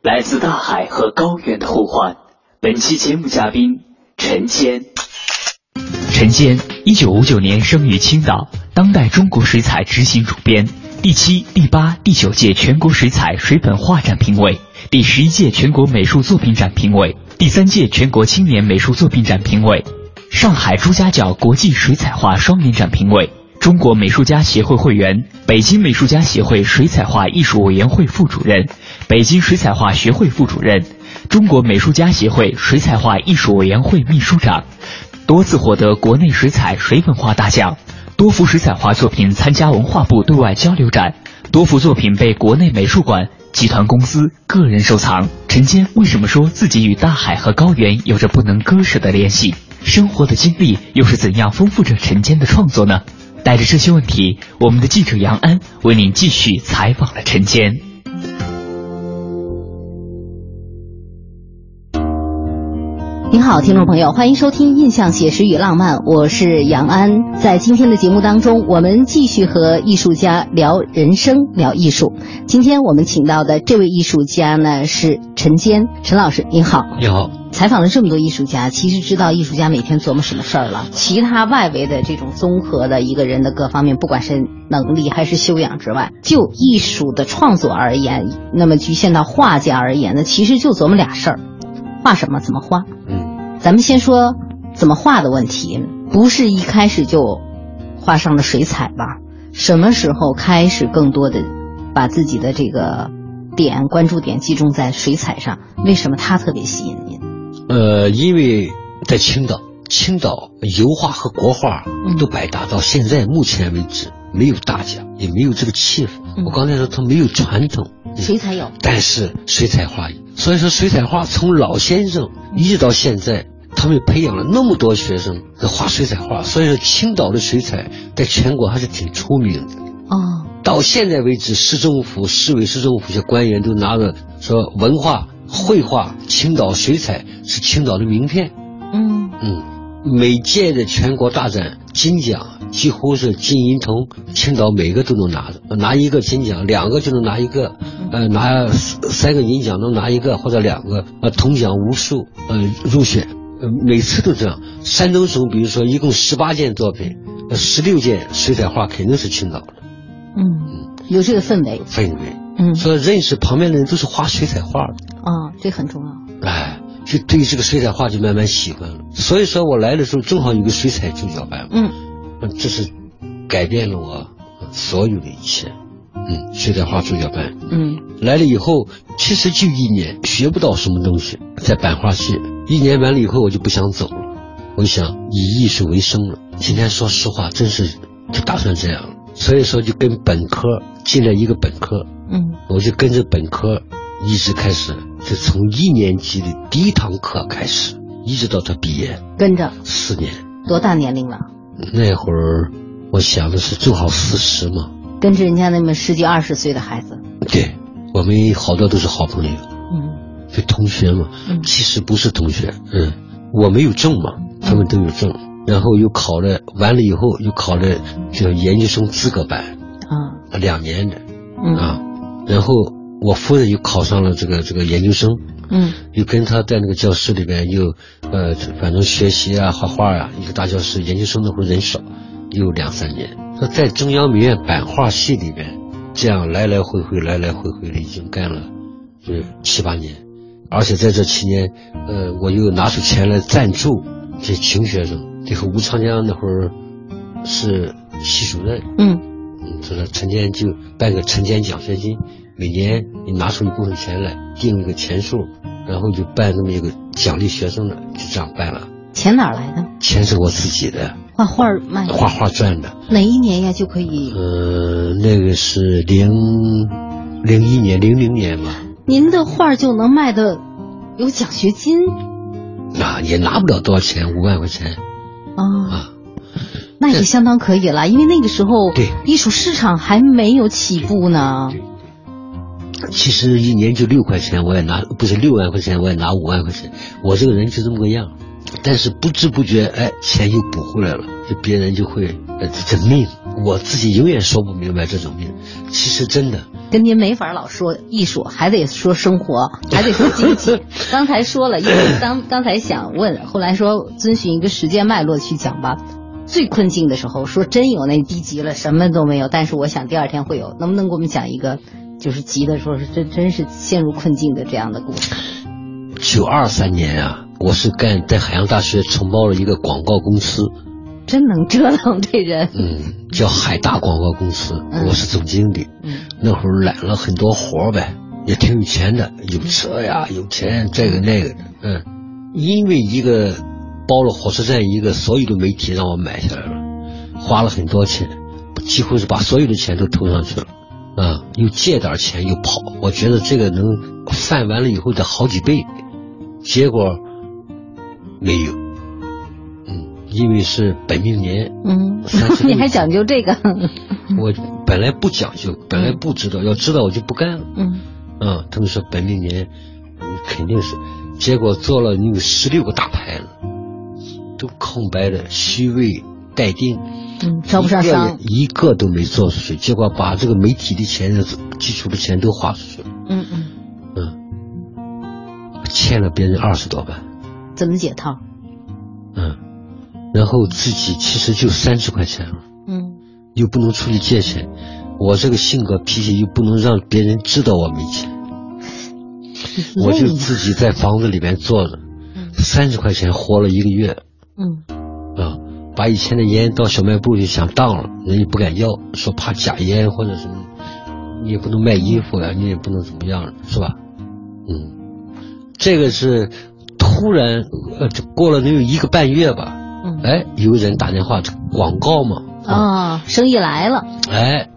来自大海和高原的呼唤。本期节目嘉宾陈坚。陈坚，一九五九年生于青岛，当代中国水彩执行主编，第七、第八、第九届全国水彩水粉画展评委，第十一届全国美术作品展评委，第三届全国青年美术作品展评委。上海朱家角国际水彩画双年展评委，中国美术家协会会员，北京美术家协会水彩画艺术委员会副主任，北京水彩画学会副主任，中国美术家协会水彩画艺术委员会秘书长，多次获得国内水彩水粉画大奖，多幅水彩画作品参加文化部对外交流展，多幅作品被国内美术馆、集团公司、个人收藏。陈坚为什么说自己与大海和高原有着不能割舍的联系？生活的经历又是怎样丰富着陈坚的创作呢？带着这些问题，我们的记者杨安为您继续采访了陈坚。您好，听众朋友，欢迎收听《印象写实与浪漫》，我是杨安。在今天的节目当中，我们继续和艺术家聊人生、聊艺术。今天我们请到的这位艺术家呢是陈坚，陈老师，您好。你好。采访了这么多艺术家，其实知道艺术家每天琢磨什么事儿了。其他外围的这种综合的一个人的各方面，不管是能力还是修养之外，就艺术的创作而言，那么局限到画家而言呢，其实就琢磨俩事儿：画什么，怎么画。嗯，咱们先说怎么画的问题，不是一开始就画上了水彩吧？什么时候开始更多的把自己的这个点关注点集中在水彩上？为什么它特别吸引您？呃，因为在青岛，青岛油画和国画都百搭，到现在目前为止没有大家，也没有这个气氛。我刚才说它没有传统，水彩有，但是水彩画。所以说水彩画从老先生一直到现在，他们培养了那么多学生画水彩画。所以说青岛的水彩在全国还是挺出名的。哦，到现在为止，市政府、市委、市政府些官员都拿着说文化。绘画，青岛水彩是青岛的名片。嗯嗯，每届的全国大展金奖几乎是金银铜，青岛每个都能拿着，拿一个金奖，两个就能拿一个，呃，拿三个银奖能拿一个或者两个，呃，铜奖无数，呃，入选，呃，每次都这样。山东省比如说一共十八件作品，十六件水彩画肯定是青岛的。嗯，有这个氛围。氛围。嗯，所以认识旁边的人都是画水彩画的，啊，这很重要。哎，就对这个水彩画就慢慢喜欢了。所以说我来的时候正好有个水彩助教班，嗯，这是改变了我所有的一切。嗯，水彩画助教班，嗯，来了以后其实就一年，学不到什么东西，在版画系一年完了以后我就不想走了，我想以艺术为生了。今天说实话，真是就打算这样了。所以说就跟本科进了一个本科。嗯，我就跟着本科一直开始，就从一年级的第一堂课开始，一直到他毕业，跟着四年。多大年龄了？那会儿我想的是正好四十嘛。跟着人家那么十几二十岁的孩子。对，我们好多都是好朋友。嗯，就同学嘛。嗯，其实不是同学。嗯，我没有证嘛，他们都有证。然后又考了，完了以后又考了这个研究生资格班，啊，两年的嗯啊，然后我夫人又考上了这个这个研究生，嗯又跟他在那个教室里边又呃，反正学习啊、画画啊，一个大教室，研究生那会儿人少，又两三年。那在中央美院版画系里边，这样来来回回、来来回回的已经干了就是七八年，而且在这期间，呃，我又拿出钱来赞助这穷学生。这个吴长江那会儿是系主任，嗯嗯，他说陈坚就办个陈坚奖学金，每年你拿出一部分钱来，定一个钱数，然后就办这么一个奖励学生的，就这样办了。钱哪儿来的？钱是我自己的，画画儿卖画画赚的。哪一年呀就可以？呃，那个是零零一年、零零年吧，您的画儿就能卖的有奖学金啊，也拿不了多少钱，五万块钱啊？啊。那也相当可以了，因为那个时候对艺术市场还没有起步呢。其实一年就六块钱，我也拿，不是六万块钱，我也拿五万块钱。我这个人就这么个样，但是不知不觉，哎，钱又补回来了，就别人就会，呃，这这命，我自己永远说不明白这种命。其实真的，跟您没法老说艺术，还得说生活，还得说经济。刚才说了，因为刚刚才想问，后来说遵循一个时间脉络去讲吧。最困境的时候，说真有那低级了，什么都没有，但是我想第二天会有，能不能给我们讲一个，就是急的时候是真真是陷入困境的这样的故事？九二三年啊，我是干在海洋大学承包了一个广告公司，真能折腾这人。嗯，叫海大广告公司，嗯。我是总经理。嗯。那会儿揽了很多活儿呗，也挺有钱的，有车呀，有钱，这个那个的，嗯，因为一个包了火车站一个所有的媒体让我买下来了，花了很多钱，几乎是把所有的钱都投上去了，啊，又借点钱又跑，我觉得这个能翻完了以后的好几倍，结果没有，嗯，因为是本命年，嗯 你还讲究这个？我本来不讲究，本来不知道，要知道我就不干了。嗯啊，他们说本命年，嗯肯定是，结果做了你有十六个大牌子，都空白的，虚位待定，嗯，招不上商。一个都没做出去，结果把这个媒体的钱、基础的钱都花出去了，嗯嗯，嗯，欠了别人二十多万，怎么解套？嗯，然后自己其实就三十块钱了。嗯又不能出去借钱，我这个性格脾气又不能让别人知道我没钱，我就自己在房子里面坐着，嗯三十块钱活了一个月嗯啊！把以前的烟到小卖部去想当了，人家不敢要，说怕假烟或者什么，你也不能卖衣服呀、你也不能怎么样，是吧？嗯，这个是突然，呃，就过了能有一个半月吧，嗯哎，有人打电话，广告嘛，啊，生意来了。哎，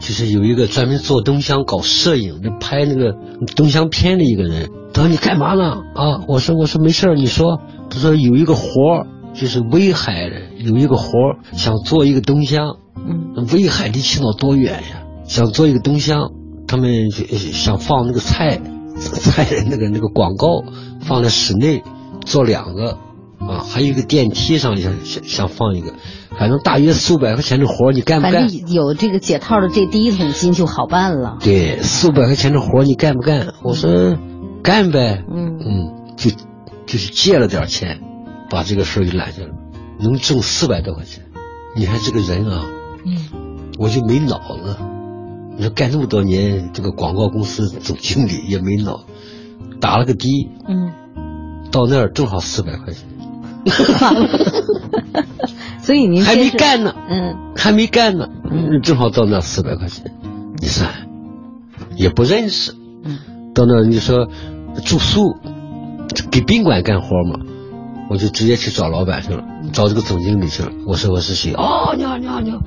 就是有一个专门做灯箱、搞摄影的、拍那个灯箱片的一个人。他说：“你干嘛呢？”啊，我说：“我说没事儿你说。”他说：“有一个活儿，就是威海的有一个活儿，想做一个灯箱。嗯威海离青岛多远呀？想做一个灯箱，他们就想放那个菜菜的那个那个广告放在室内，做两个啊，还有一个电梯上想想想放一个，反正大约四五百块钱的活儿，你干不反干？正有这个解套的这第一桶金就好办了。对，四五百块钱的活儿你干不干？我说干呗，嗯嗯，就就是借了点钱，把这个事儿给揽下来，能挣四百多块钱。你看这个人啊，嗯我就没脑子。你说干那么多年，这个广告公司总经理也没脑，打了个的，嗯，到那儿正好四百块钱，所以您还没干呢，嗯还没干呢，嗯正好到那四百块钱，你算也不认识，嗯到那你说住宿，给宾馆干活嘛，我就直接去找老板去了，找这个总经理去了。我说我是谁？哦，你好你好你好。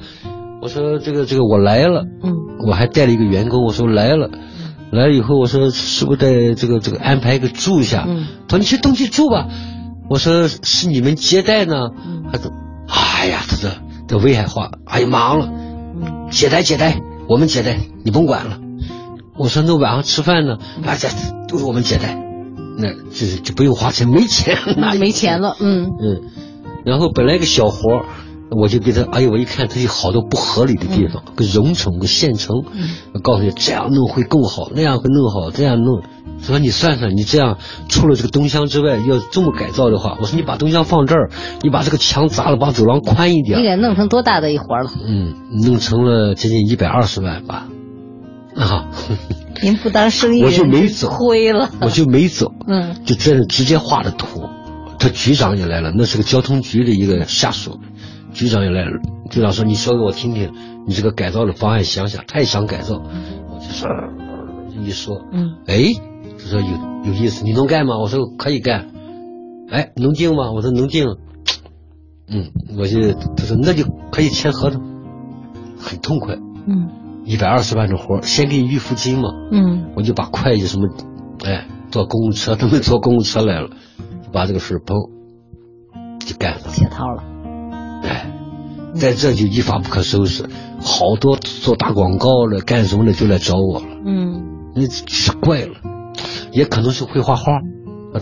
我说这个这个我来了，嗯我还带了一个员工。我说来了，来了以后我说是不是得这个这个安排一个住一下？嗯他说你去东去住吧。我说是你们接待呢？嗯他说哎呀，他说这威海话，哎呀忙了。嗯接待接待，我们接待，你甭管了。我说那晚上吃饭呢？啊，这都是我们接待，那就是就不用花钱，没钱，那没钱了。嗯嗯，然后本来一个小活儿，我就给他，哎呦，我一看他有好多不合理的地方，个容成个现成，我告诉你这样弄会更好，那样会弄好，这样弄。说你算算，你这样除了这个东厢之外，要这么改造的话，我说你把东厢放这儿，你把这个墙砸了，把走廊宽一点。你给弄成多大的一活了？嗯，弄成了接近一百二十万吧。啊，您不当生意我就没走，亏了，我就没走。嗯，就这是直接画的图。他局长也来了，那是个交通局的一个下属，局长也来了。局长说：“你说给我听听，你这个改造的方案想想。”他也想改造，我就说，一说，嗯，哎。他说有有意思，你能干吗？我说可以干。哎，能定吗？我说能定。嗯，我就他说那就可以签合同，很痛快。嗯，一百二十万的活先给你预付金嘛。嗯，我就把会计什么，哎，坐公共车，他们坐公共车来了，把这个事包就干了，解套了。哎，在这就一发不可收拾，好多做打广告的干什么的就来找我了。嗯，那是怪了。也可能是会画画，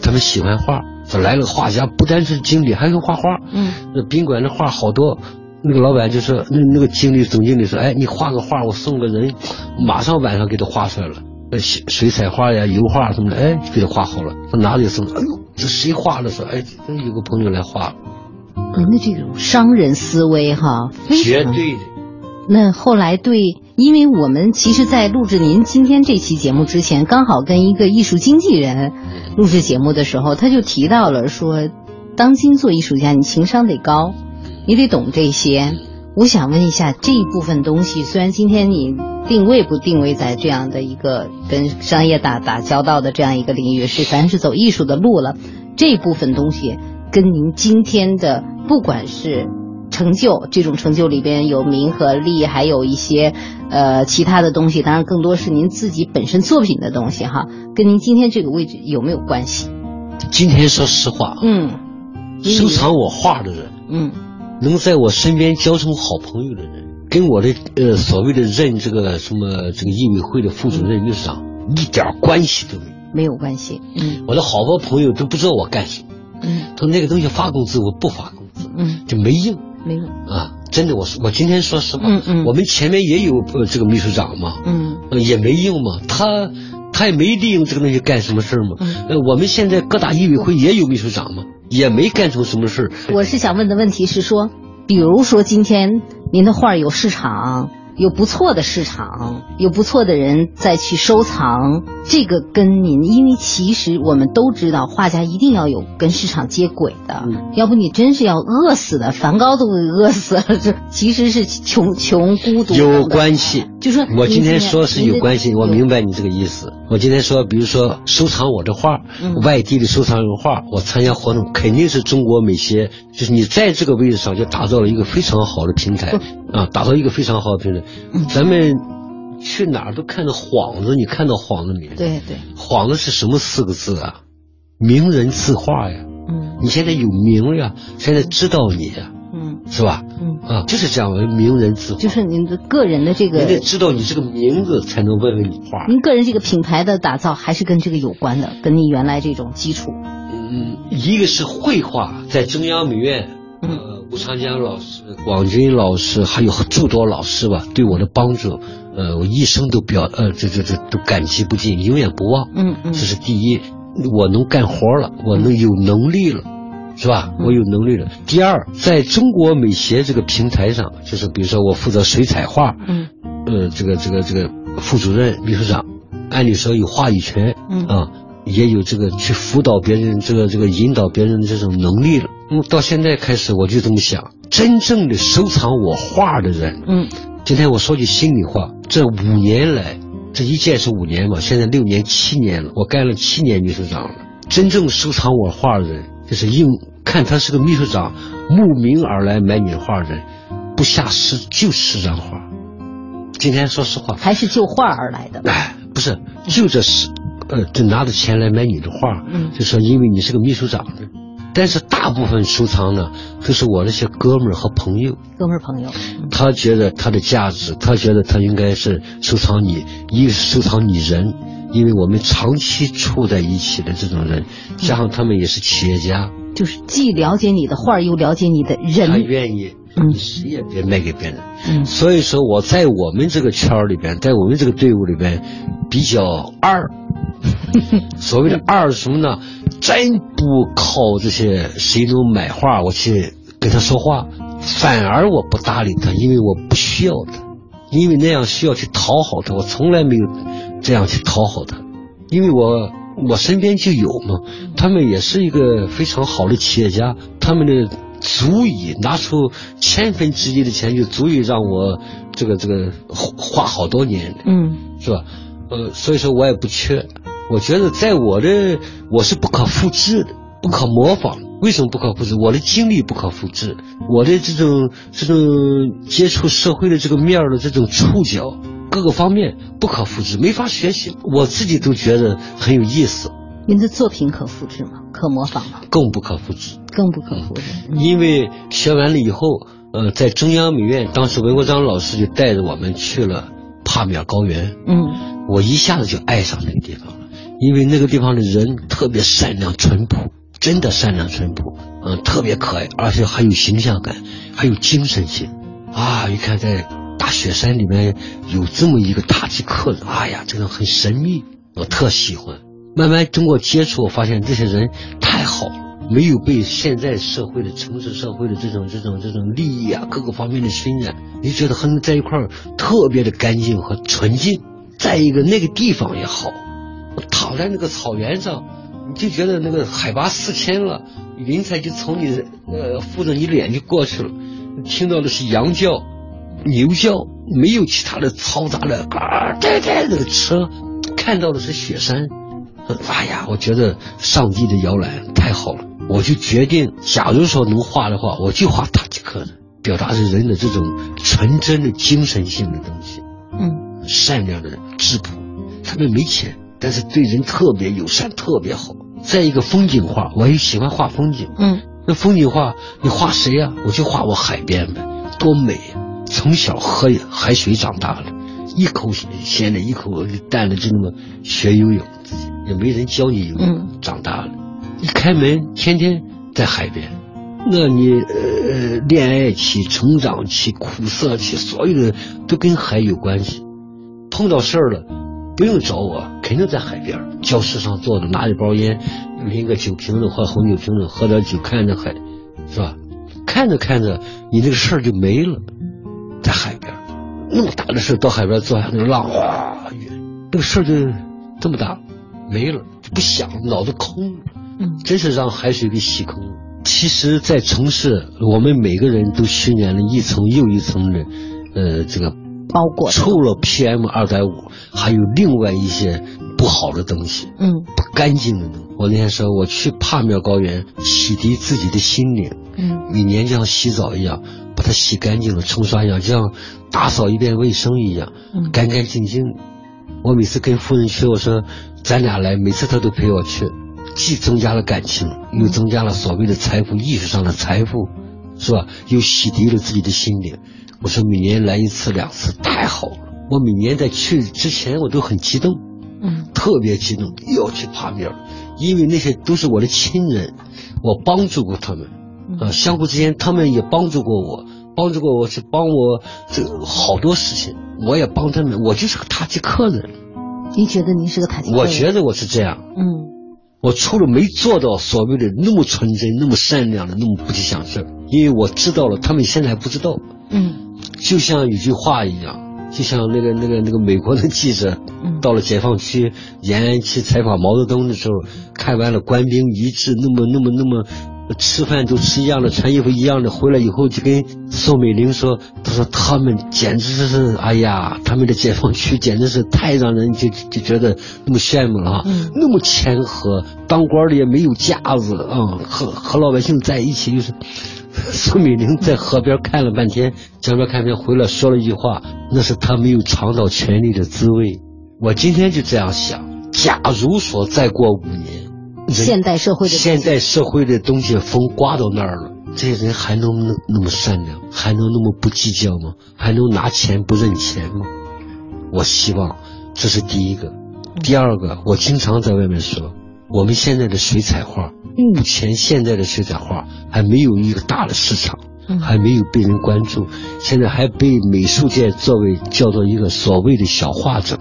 他们喜欢画。这来了画家，不单是经理，还会画画。嗯，那宾馆的画好多，那个老板就说，那那个经理总经理说，哎，你画个画，我送个人，马上晚上给他画出来了。呃，水彩画呀、油画什么的，哎，给他画好了，他拿着就送。哎呦，这谁画的？说，哎，有个朋友来画。您的这种商人思维哈，绝对的。那后来对。因为我们其实，在录制您今天这期节目之前，刚好跟一个艺术经纪人录制节目的时候，他就提到了说，当今做艺术家，你情商得高，你得懂这些。我想问一下，这一部分东西，虽然今天你定位不定位在这样的一个跟商业打打交道的这样一个领域，是咱是走艺术的路了，这部分东西跟您今天的不管是。成就这种成就里边有名和利，还有一些呃其他的东西，当然更多是您自己本身作品的东西哈，跟您今天这个位置有没有关系？今天说实话，嗯，收藏我画的人，嗯，能在我身边交成好朋友的人，跟我的呃所谓的任这个什么这个艺委会的副主任、秘书长一点关系都没有，没有关系。嗯，我的好多朋友都不知道我干什么，嗯，他说那个东西发工资我不发工资，嗯，就没用。没用啊，真的，我说我今天说实话，嗯嗯，我们前面也有呃这个秘书长嘛，嗯，也没用嘛，他他也没利用这个东西干什么事儿嘛，嗯，呃，我们现在各大艺委会也有秘书长嘛，也没干出什么事儿。我是想问的问题是说，比如说今天您的画有市场。有不错的市场，有不错的人再去收藏，这个跟您，因为其实我们都知道，画家一定要有跟市场接轨的，要不你真是要饿死的，梵高都会饿死了。这 其实是穷穷孤独有关系，就说我今天说是有关系，我明白你这个意思。我今天说，比如说收藏我的画，外地的收藏人画，我参加活动肯定是中国美协，就是你在这个位置上就打造了一个非常好的平台啊，打造一个非常好的平台。咱们去哪儿都看到幌子，你看到幌子没？对对，幌子是什么四个字啊？名人字画呀。嗯，你现在有名呀，现在知道你呀，嗯，是吧？嗯啊，就是这样的名人字画。就是您的个人的这个，你得知道你这个名字，才能问问你画。您个人这个品牌的打造还是跟这个有关的，跟你原来这种基础。嗯，一个是绘画，在中央美院。呃，吴长江老师、广军老师，还有诸多老师吧，对我的帮助，呃，我一生都表，呃，这这这都感激不尽，永远不忘。嗯嗯，这是第一，我能干活了，我能有能力了，是吧？我有能力了。第二，在中国美协这个平台上，就是比如说我负责水彩画，嗯，呃，这个这个这个副主任、秘书长，按理说有话语权，嗯啊。也有这个去辅导别人，这个这个引导别人的这种能力了。那么到现在开始，我就这么想：真正的收藏我画的人，嗯，今天我说句心里话，这五年来，这一届是五年嘛，现在六年、七年了，我干了七年秘书长了。真正收藏我画的人，就是用看他是个秘书长，慕名而来买你的画的人，不下十就十张画。今天说实话，还是就画而来的。哎，不是，就这十。呃，就拿着钱来买你的画，嗯，就说因为你是个秘书长的，但是大部分收藏呢，都是我那些哥们儿和朋友，哥们儿朋友，他觉得他的价值，他觉得他应该是收藏你，一个是收藏你人，因为我们长期处在一起的这种人，加上他们也是企业家，就是既了解你的画，又了解你的人。他愿意，嗯你谁也别卖给别人。嗯所以说我在我们这个圈儿里边，在我们这个队伍里边比较二。所谓的二是什么呢？真不靠这些谁都买画我去跟他说话，反而我不搭理他，因为我不需要他，因为那样需要去讨好他，我从来没有这样去讨好他，因为我我身边就有嘛，他们也是一个非常好的企业家，他们的足以拿出千分之一的钱，就足以让我这个这个花好多年。嗯是吧？呃，所以说我也不缺。我觉得在我的我是不可复制的，不可模仿。为什么不可复制？我的经历不可复制，我的这种这种接触社会的这个面儿的这种触角，各个方面不可复制，没法学习。我自己都觉得很有意思，您的作品可复制吗？可模仿吗？更不可复制。更不可复制。因为学完了以后，呃，在中央美院，当时文国章老师就带着我们去了帕米尔高原。嗯我一下子就爱上那个地方了，因为那个地方的人特别善良淳朴，真的善良淳朴，嗯、特别可爱，而且还有形象感，还有精神性。啊，一看在大雪山里面有这么一个塔吉克人，哎呀，这个很神秘，我特喜欢。慢慢通过接触，我发现这些人太好了，没有被现在社会的城市社会的这种这种这种利益啊各个方面的熏染，你觉得和你在一块儿特别的干净和纯净。再一个，那个地方也好，躺在那个草原上，你就觉得那个海拔四千了，云彩就从你呃附着你脸就过去了，听到的是羊叫、牛叫，没有其他的嘈杂的嘎哒哒那个车，看到的是雪山。哎呀，我觉得上帝的摇篮太好了，我就决定，假如说能画的话，我就画塔吉克人，表达是人的这种纯真的精神性的东西。嗯善良的质朴，他们没钱，但是对人特别友善，特别好。再一个风景画，我也喜欢画风景。嗯那风景画你画谁呀、我就画我海边呗，多美呀！从小喝海水长大的，一口咸的，一口淡的，就那么学游泳，自己也没人教你游泳，嗯长大了，一开门天天在海边。那你呃，恋爱期、成长期、苦涩期，所有的都跟海有关系。碰到事儿了，不用找我，肯定在海边儿，教室上坐着，拿一包烟，拎个酒瓶子或红酒瓶子，喝点酒，看着海，是吧？看着看着，你这个事儿就没了，在海边儿，那么大的事儿到海边坐下，那个浪哗远，那个事儿就这么大，没了，就不想，脑子空了。嗯真是让海水给洗空了。其实，在城市，我们每个人都熏染了一层又一层的，呃，这个包裹的除了 PM 二点五，还有另外一些不好的东西，嗯不干净的东西。我那天说，我去帕米尔高原洗涤自己的心灵，嗯每年就像洗澡一样，把它洗干净了，冲刷一样，就像打扫一遍卫生一样，嗯干干净净。我每次跟夫人去，我说咱俩来，每次她都陪我去，既增加了感情，又增加了所谓的财富，意识上的财富，是吧？又洗涤了自己的心灵。我说每年来一次两次太好了。我每年在去之前我都很激动，嗯。特别激动，又要去帕米尔，因为那些都是我的亲人，我帮助过他们，啊，相互之间他们也帮助过我，帮助过我是帮我这好多事情，我也帮他们，我就是个塔吉克人，您觉得您是个塔吉克人？我觉得我是这样，嗯。我除了没做到所谓的那么纯真、那么善良的、那么不去想事儿，因为我知道了，他们现在还不知道，嗯就像有句话一样，就像那个那个那个美国的记者嗯到了解放区延安去采访毛泽东的时候，看完了官兵一致那么那么那么吃饭都吃一样的，穿衣服一样的，回来以后就跟宋美龄说，他说他们简直是哎呀，他们的解放区简直是太让人就就觉得 那么羡慕了啊，嗯那么谦和，当官的也没有架子啊、和和老百姓在一起就是。宋美龄在河边看了半天，江边看片回来说了一句话，那是她没有尝到权力的滋味。我今天就这样想，假如说再过五年，现代社会的现代社会的东西风刮到那儿了，这些人还能那那么善良，还能那么不计较吗？还能拿钱不认钱吗？我希望这是第一个。第二个，我经常在外面说，我们现在的水彩画，目前现在的水彩画还没有一个大的市场，还没有被人关注，现在还被美术界作为叫做一个所谓的小画者。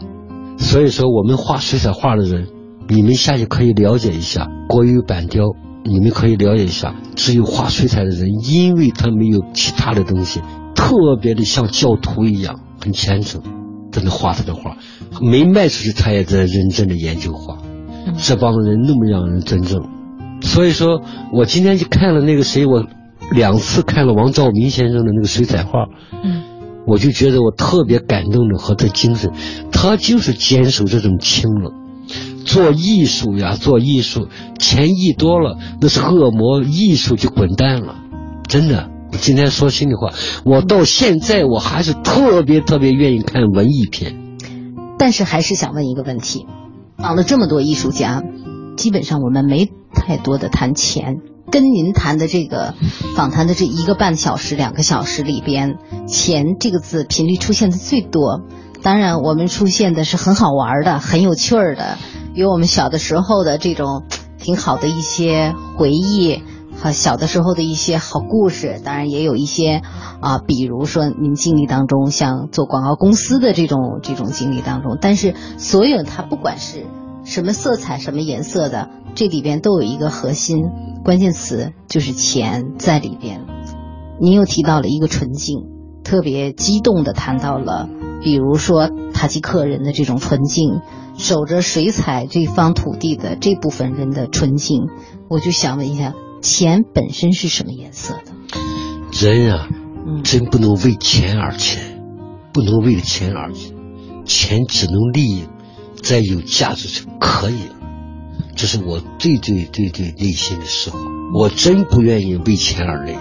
所以说，我们画水彩画的人，你们下去可以了解一下国有板雕，你们可以了解一下，只有画水彩的人，因为他没有其他的东西，特别的像教徒一样，很虔诚，在那画他的画，没卖出去，他也在认真的研究画。这帮子人那么让人尊重，所以说我今天就看了那个谁，我两次看了王兆民先生的那个水彩画，嗯，我就觉得我特别感动的和他精神，他就是坚守这种清冷。做艺术呀，做艺术，钱一多了那是恶魔，艺术就滚蛋了，真的。我今天说心里话，我到现在我还是特别特别愿意看文艺片，但是还是想问一个问题。访了这么多艺术家，基本上我们没太多的谈钱。跟您谈的这个访谈的这一个半小时、两个小时里边，钱这个字频率出现的最多。当然，我们出现的是很好玩的、很有趣儿的，有我们小的时候的这种 挺好的一些回忆。和小的时候的一些好故事，当然也有一些啊，比如说您经历当中像做广告公司的这种这种经历当中，但是所有它不管是什么色彩、什么颜色的，这里边都有一个核心关键词，就是钱在里边。您又提到了一个纯净，特别激动的谈到了，比如说塔吉克人的这种纯净，守着水彩这方土地的这部分人的纯净，我就想问一下。钱本身是什么颜色的？人啊，真不能为钱而钱，不能为了钱而钱，钱只能利益，在有价值就可以了。这是我最最最最内心的实话。我真不愿意为钱而累，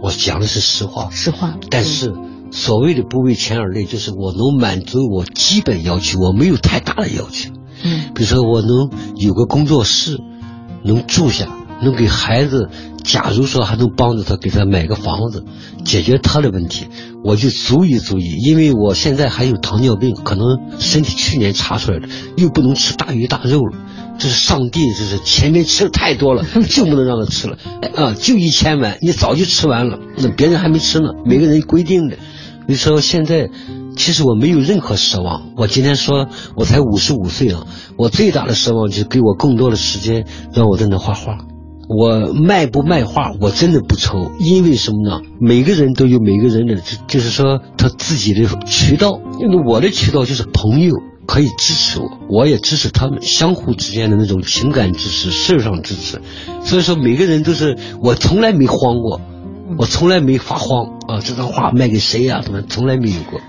我讲的是实话。实话。但是所谓的不为钱而累，就是我能满足我基本要求，我没有太大的要求。嗯。比如说，我能有个工作室，能住下。能给孩子，假如说还能帮助他给他买个房子，解决他的问题，我就足以足以。因为我现在还有糖尿病，可能身体去年查出来的，又不能吃大鱼大肉了。这是上帝，这是前面吃的太多了，就不能让他吃了。啊，就一千碗，你早就吃完了，那别人还没吃呢。每个人规定的。你说现在，其实我没有任何奢望。我今天说，我才五十五岁啊，我最大的奢望就是给我更多的时间，让我在那画画。我卖不卖画，我真的不愁，因为什么呢？每个人都有每个人的，就是说他自己的渠道。因为我的渠道就是朋友可以支持我，我也支持他们，相互之间的那种情感支持、事上支持。所以说，每个人都是我从来没慌过，我从来没发慌啊！这张画卖给谁呀？他们从来没有过。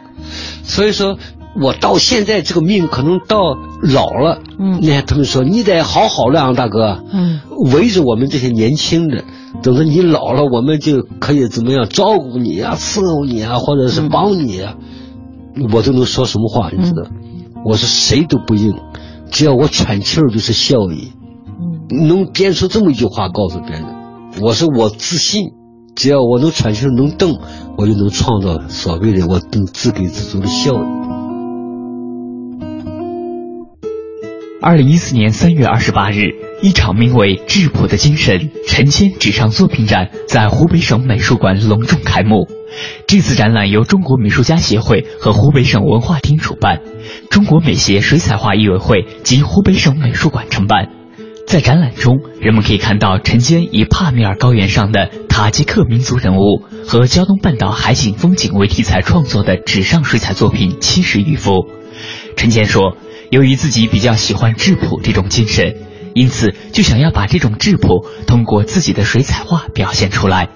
所以说。我到现在这个命，可能到老了，嗯，你看他们说你得好好的啊，大哥，嗯，围着我们这些年轻的，等到你老了，我们就可以怎么样照顾你啊，伺候你啊，或者是帮你啊，我都能说什么话，你知道？我是谁都不应，只要我喘气儿就是效益，嗯，能编出这么一句话告诉别人，我说我自信，只要我能喘气儿能动，我就能创造所谓的我能自给自足的效益。二零一四年三月二十八日，一场名为“质朴的精神”陈谦纸上作品展在湖北省美术馆隆重开幕。这次展览由中国美术家协会和湖北省文化厅主办，中国美协水彩画艺委会及湖北省美术馆承办。在展览中，人们可以看到陈坚以帕米尔高原上的塔吉克民族人物和胶东半岛海景风景为题材创作的纸上水彩作品七十余幅。陈坚说。由于自己比较喜欢质朴这种精神，因此就想要把这种质朴通过自己的水彩画表现出来。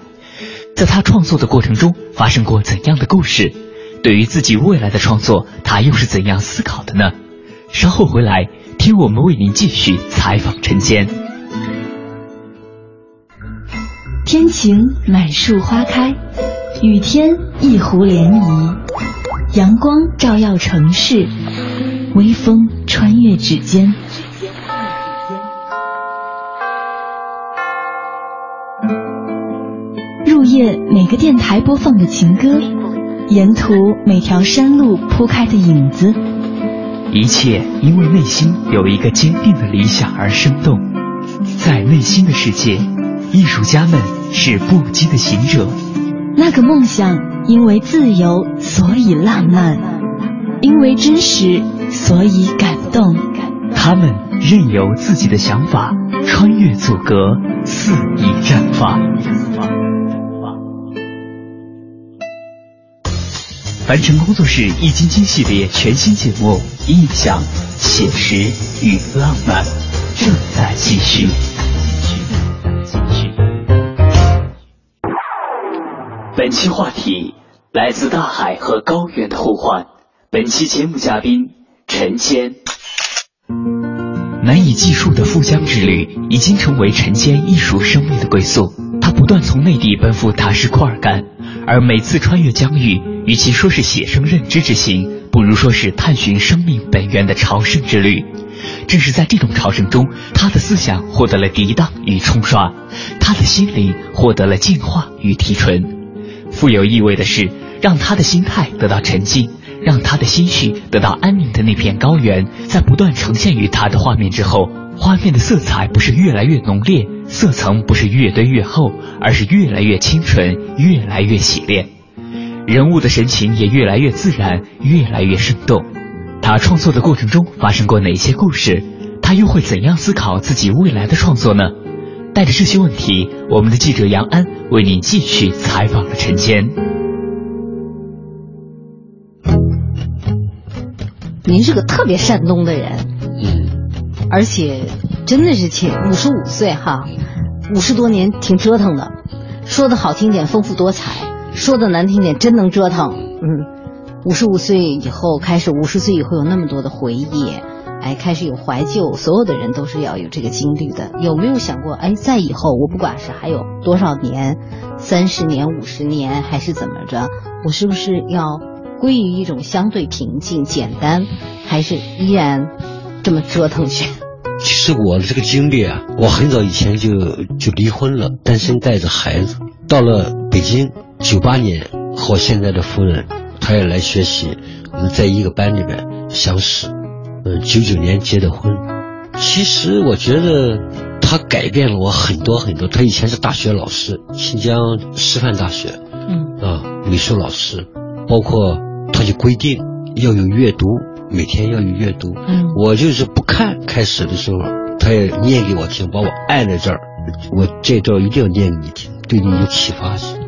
在他创作的过程中发生过怎样的故事？对于自己未来的创作，他又是怎样思考的呢？稍后回来听我们为您继续采访陈坚。天晴，满树花开；雨天，一湖涟漪。阳光照耀城市。微风穿越指尖，入夜每个电台播放的情歌，沿途每条山路铺开的影子，一切因为内心有一个坚定的理想而生动。在内心的世界，艺术家们是不羁的行者。那个梦想因为自由，所以浪漫；因为真实，所以感动。他们任由自己的想法穿越阻隔，肆意绽放。凡尘工作室《易筋经》系列全新节目《印象、写实与浪漫》正在继续。本期话题来自大海和高原的呼唤。本期节目嘉宾陈坚。难以计数的富江之旅已经成为陈坚艺术生命的归宿。他不断从内地奔赴塔什库尔干，而每次穿越疆域，与其说是写生认知之行，不如说是探寻生命本源的朝圣之旅。正是在这种朝圣中，他的思想获得了涤荡与冲刷，他的心灵获得了净化与提纯。富有意味的是，让他的心态得到沉静，让他的心绪得到安宁的那片高原，在不断呈现于他的画面之后，画面的色彩不是越来越浓烈，色层不是越堆越厚，而是越来越清纯，越来越洗练，人物的神情也越来越自然，越来越生动。他创作的过程中发生过哪些故事？他又会怎样思考自己未来的创作呢？带着这些问题，我们的记者杨安为您继续采访了陈坚。您是个特别善动的人，嗯，而且真的是挺五十五岁哈，五十多年挺折腾的，说的好听点丰富多彩，说的难听点真能折腾。嗯，五十五岁以后开始，五十岁以后有那么多的回忆。哎，开始有怀旧，所有的人都是要有这个经历的。有没有想过，哎，在以后我不管是还有多少年，三十年、五十年，还是怎么着，我是不是要归于一种相对平静、简单，还是依然这么折腾去？其实我的这个经历啊，我很早以前就就离婚了，单身带着孩子，到了北京，九八年和我现在的夫人，她也来学习，我们在一个班里面相识。嗯，九九年结的婚，其实我觉得他改变了我很多很多。他以前是大学老师，新疆师范大学，嗯啊，美术老师，包括他就规定要有阅读，每天要有阅读。嗯，我就是不看，开始的时候他也念给我听，把我按在这儿，我这段一定要念给你听，对你有启发性。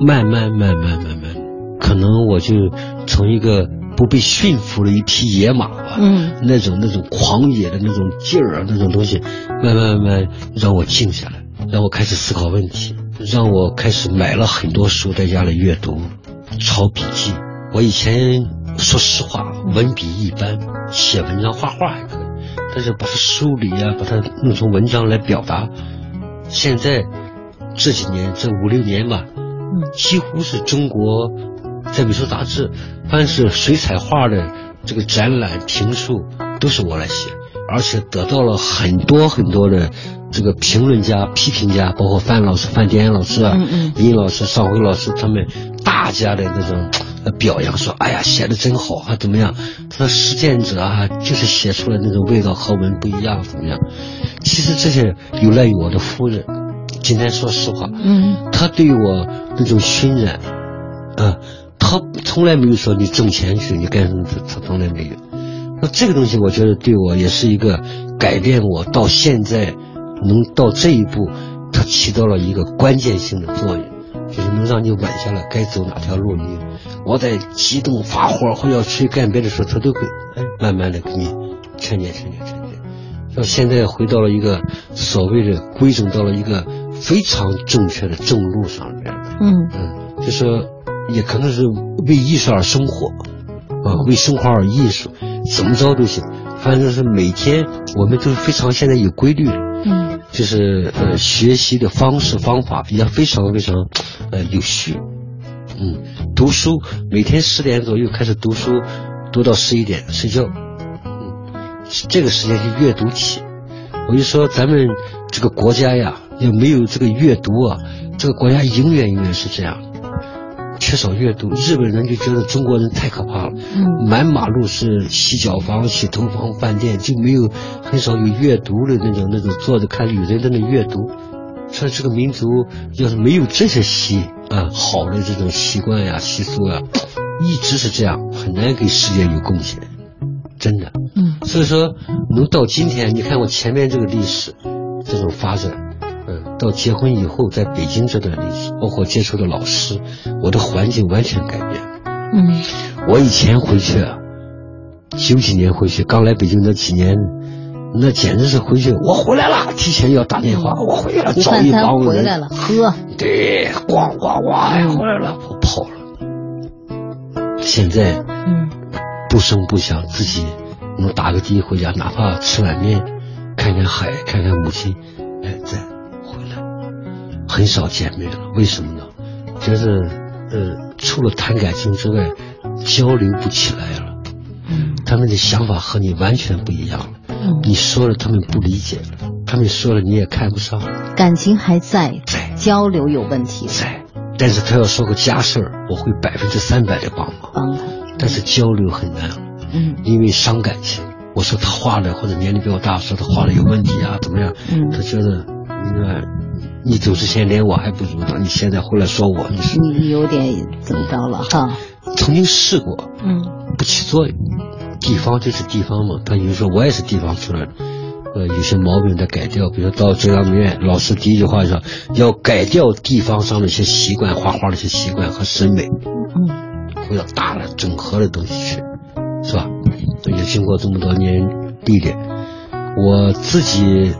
慢慢慢慢慢慢，可能我就从一个。不被驯服的一匹野马吧，嗯，那种那种狂野的那种劲儿啊，那种东西，慢慢慢慢让我静下来，让我开始思考问题，让我开始买了很多书在家里阅读，抄笔记。我以前说实话，文笔一般，写文章画画还可以，但是把它梳理啊，把它弄成文章来表达，现在这几年这五六年吧，嗯，几乎是中国。在美术杂志，凡是水彩画的这个展览评述，都是我来写，而且得到了很多很多的这个评论家、批评家，包括范老师、范迪安老师啊、尹老师、邵辉老师他们大家的那种表扬，说：“哎呀，写的真好啊，怎么样？他说实践者啊，就是写出来那种味道和我们不一样，怎么样？”其实这些有赖于我的夫人。今天说实话，嗯，他对我那种熏染，啊。他从来没有说你挣钱去，你干什么？他他从来没有。那这个东西，我觉得对我也是一个改变我到现在能到这一步，它起到了一个关键性的作用，就是能让你稳下来，该走哪条路你，我在激动发火或要去干别的时候，他都会哎慢慢的给你沉淀沉淀沉淀，到现在回到了一个所谓的归整到了一个非常正确的正路上面。嗯嗯，就说。也可能是为艺术而生活，啊，为生活而艺术，怎么着都行。反正是每天我们都是非常现在有规律的，嗯，就是呃学习的方式方法也非常非常呃有序，嗯，读书每天十点左右开始读书，读到十一点睡觉，嗯，这个时间是阅读期。我就说咱们这个国家呀，要没有这个阅读啊，这个国家永远永远是这样。缺少阅读。日本人就觉得中国人太可怕了，嗯满马路是洗脚房、洗头房、饭店，就没有很少有阅读的那种那种坐着看女人在那阅读。所以这个民族要是没有这些习啊好的这种习惯呀、习俗呀，一直是这样，很难给世界有贡献，真的。嗯所以说，能到今天，你看我前面这个历史，这种发展，嗯，到结婚以后，在北京这段历史，包括接触的老师，我的环境完全改变。嗯我以前回去啊，九几年回去，刚来北京那几年，那简直是回去，我回来了，提前要打电话，我回来了，找一帮人，回来了，喝，对，咣咣咣，哎，回来了，我跑了。现在嗯不声不响，自己能打个的回家，哪怕吃碗面，看看海，看看母亲，哎，再回来，很少见面了。为什么呢？觉得呃，除了谈感情之外，交流不起来了。嗯他们的想法和你完全不一样了。嗯，你说了，他们不理解了；他们说了，你也看不上。感情还在，在交流有问题，在，但是他要说个家事儿，我会百分之三百的帮忙。帮他，但是交流很难。嗯因为伤感情。我说他画的或者年龄比我大，说他画的有问题啊，怎么样？嗯他觉得你看你走之前连我还不如呢，你现在回来说我，你是你有点怎么着了哈？曾经试过嗯不起作用，地方就是地方嘛。他有时候我也是地方出来的，呃，有些毛病得改掉。比如到中央美院，老师第一句话说要改掉地方上的一些习惯，画画的一些习惯和审美。嗯回到大的整合的东西去，是吧？也经过这么多年历练，我自己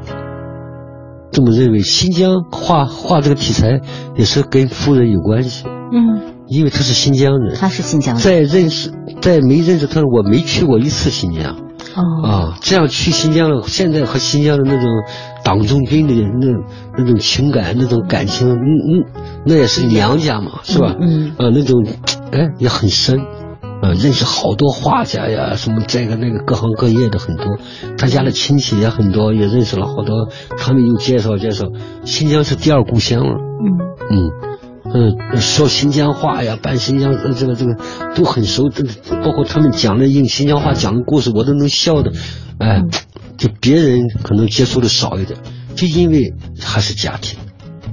这么认为，新疆画画这个题材也是跟夫人有关系，嗯，因为他是新疆人。他是新疆人，在认识，在没认识他，我没去过一次新疆哦，啊。这样去新疆了，现在和新疆的那种党中军的那那种情感、那种感情，嗯嗯，那也是娘家嘛，是吧？嗯啊，那种，哎，也很深，啊，认识好多画家呀，什么这个那个各行各业的很多，他家的亲戚也很多，也认识了好多，他们又介绍介绍，新疆是第二故乡了，嗯。嗯，嗯，说新疆话呀，办新疆呃这个这个都很熟，这包括他们讲的用新疆话讲的故事，我都能笑的，哎，就别人可能接触的少一点，就因为还是家庭，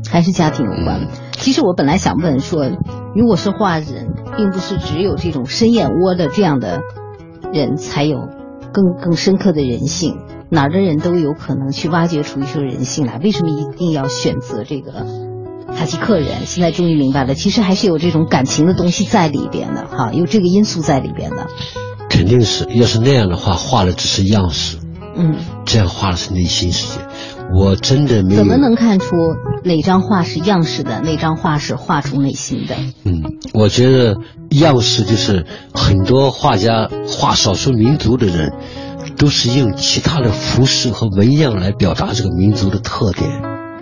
还是家庭有关。其实我本来想问说，如果是画人，并不是只有这种深眼窝的这样的人才有更更深刻的人性，哪儿的人都有可能去挖掘出一些人性来。为什么一定要选择这个塔吉克人？现在终于明白了，其实还是有这种感情的东西在里边的，哈，有这个因素在里边的。肯定是，要是那样的话，画的只是样式，嗯，这样画的是内心世界。我真的没有怎么能看出哪张画是样式的，哪张画是画出内心的？嗯，我觉得样式就是很多画家画少数民族的人，都是用其他的服饰和纹样来表达这个民族的特点。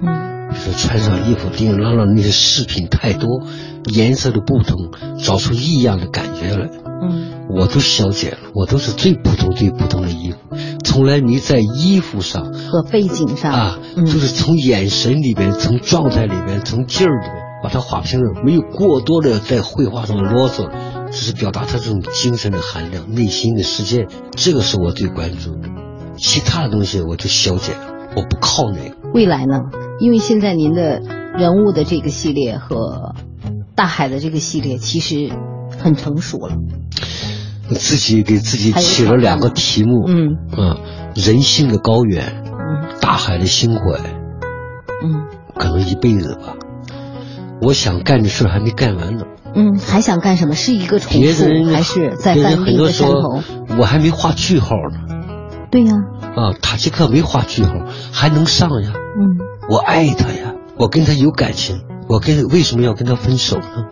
嗯比如说穿上衣服叮叮啷啷那些饰品太多，颜色的不同，找出异样的感觉来。嗯我都消解了，我都是最普通最普通的衣服，从来没在衣服上和背景上啊，嗯就是从眼神里边、从状态里边、从劲儿里边把它画平了，没有过多的在绘画上啰嗦，只是表达他这种精神的含量、内心的世界，这个是我最关注的。其他的东西我就消解了，我不靠那个。未来呢？因为现在您的人物的这个系列和大海的这个系列其实很成熟了。自己给自己起了两个题目，嗯啊，人性的高远，嗯大海的心怀，嗯可能一辈子吧。我想干的事儿还没干完呢。嗯，还想干什么？是一个重复，还是在翻另一个多说山头？，我还没画句号呢。对呀、啊，塔吉克没画句号，还能上呀。嗯我爱他呀，我跟他有感情，我跟为什么要跟他分手呢？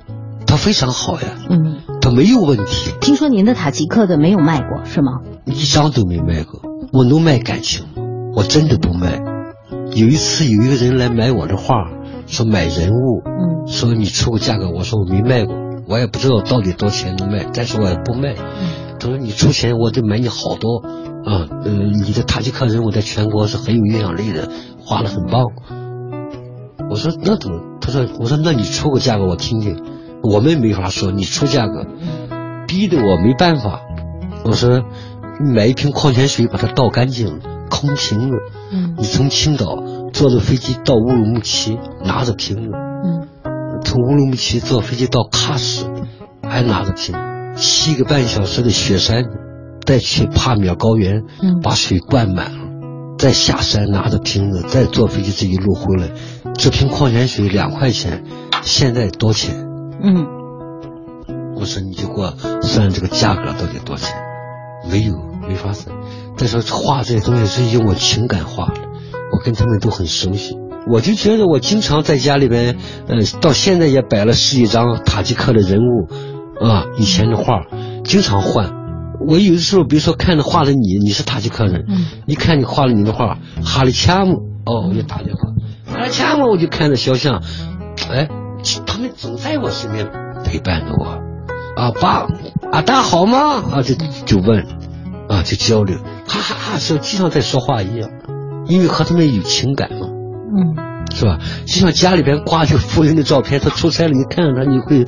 他非常好呀，嗯。他没有问题，听说您的塔吉克的没有卖过是吗？一张都没卖过。我能卖感情吗？我真的不卖。有一次有一个人来买我的画，说买人物，嗯说你出个价格，我说我没卖过，我也不知道到底多少钱能卖，但是我也不卖。嗯他说你出钱，我得买你好多啊，呃，你的塔吉克人物在全国是很有影响力的，画的很棒。我说那怎么？他说我说那你出个价格我听听。我们没法说，你出价格，逼得我没办法。我说，你买一瓶矿泉水，把它倒干净，空瓶子。嗯，你从青岛坐着飞机到乌鲁木齐，拿着瓶子。嗯，从乌鲁木齐坐飞机到喀什，还拿着瓶，七个半小时的雪山，再去帕米尔高原，把水灌满了，再下山拿着瓶子，再坐飞机这一路回来，这瓶矿泉水两块钱，现在多钱？嗯，我说你就给我算这个价格到底多少钱？没有，没法算。再说画这些东西是用我情感画的，我跟他们都很熟悉。我就觉得我经常在家里边，呃，到现在也摆了十几张塔吉克的人物，啊，以前的画，经常换。我有的时候，比如说看着画的你，你是塔吉克人，一看你画了你的画，哈里恰姆，哦，我就打电话，哈里恰姆，我就看着肖像，哎。他们总在我身边陪伴着我，啊爸，啊大好吗？啊就就问，啊就交流，哈哈哈，像就像在说话一样，因为和他们有情感嘛，嗯，是吧？就像家里边挂着夫人的照片，他出差了，你看着他，你会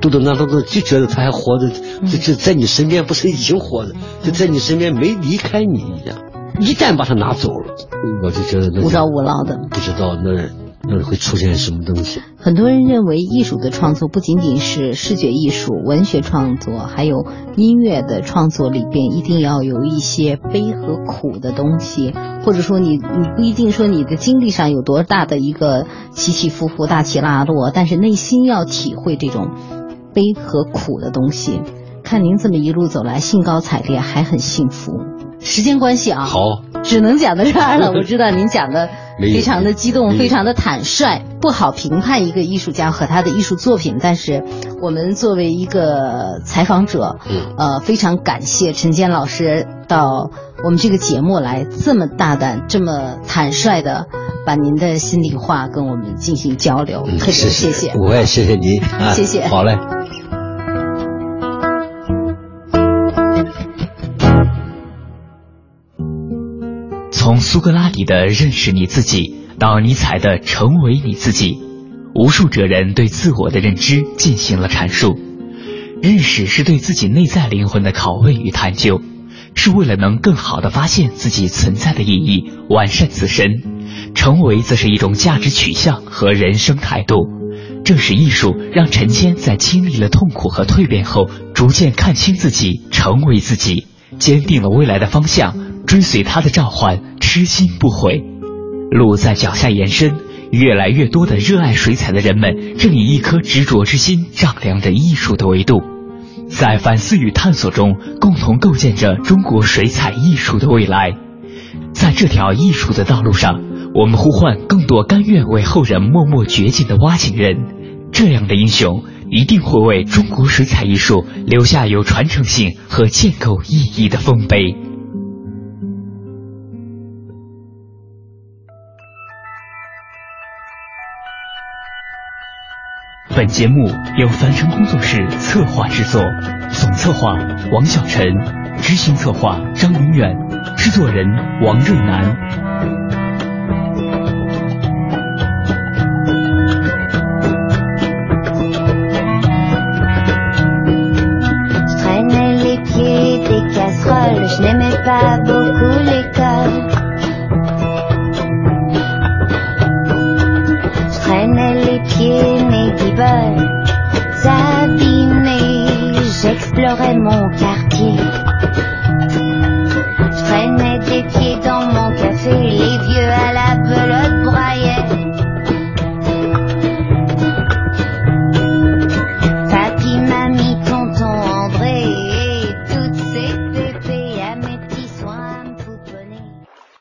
嘟嘟囔囔的，就觉得他还活着，就就在你身边，不是已经活着，就在你身边没离开你一样。一旦把他拿走了，我就觉得那无叨无唠的，不知道那。那会出现什么东西？很多人认为艺术的创作不仅仅是视觉艺术、文学创作，还有音乐的创作里边一定要有一些悲和苦的东西，或者说你你不一定说你的经历上有多大的一个起起伏伏、大起大落，但是内心要体会这种悲和苦的东西。看您这么一路走来，兴高采烈，还很幸福。时间关系啊，好，只能讲到这儿了。我知道您讲的。非常的激动，非常的坦率，不好评判一个艺术家和他的艺术作品。但是，我们作为一个采访者，呃，非常感谢陈坚老师到我们这个节目来，这么大胆、这么坦率的把您的心里话跟我们进行交流，特别谢谢。我也谢谢您，谢谢。好嘞。从苏格拉底的认识你自己到尼采的成为你自己，无数哲人对自我的认知进行了阐述。认识是对自己内在灵魂的拷问与探究，是为了能更好的发现自己存在的意义，完善自身。成为则是一种价值取向和人生态度。正是艺术让陈谦在经历了痛苦和蜕变后，逐渐看清自己，成为自己，坚定了未来的方向。追随他的召唤，痴心不悔。路在脚下延伸，越来越多的热爱水彩的人们正以一颗执着之心丈量着艺术的维度，在反思与探索中，共同构建着中国水彩艺术的未来。在这条艺术的道路上，我们呼唤更多甘愿为后人默默掘井的挖井人。这样的英雄一定会为中国水彩艺术留下有传承性和建构意义的丰碑。本节目由樊生工作室策划制作，总策划王小晨，执行策划张明远，制作人王瑞南。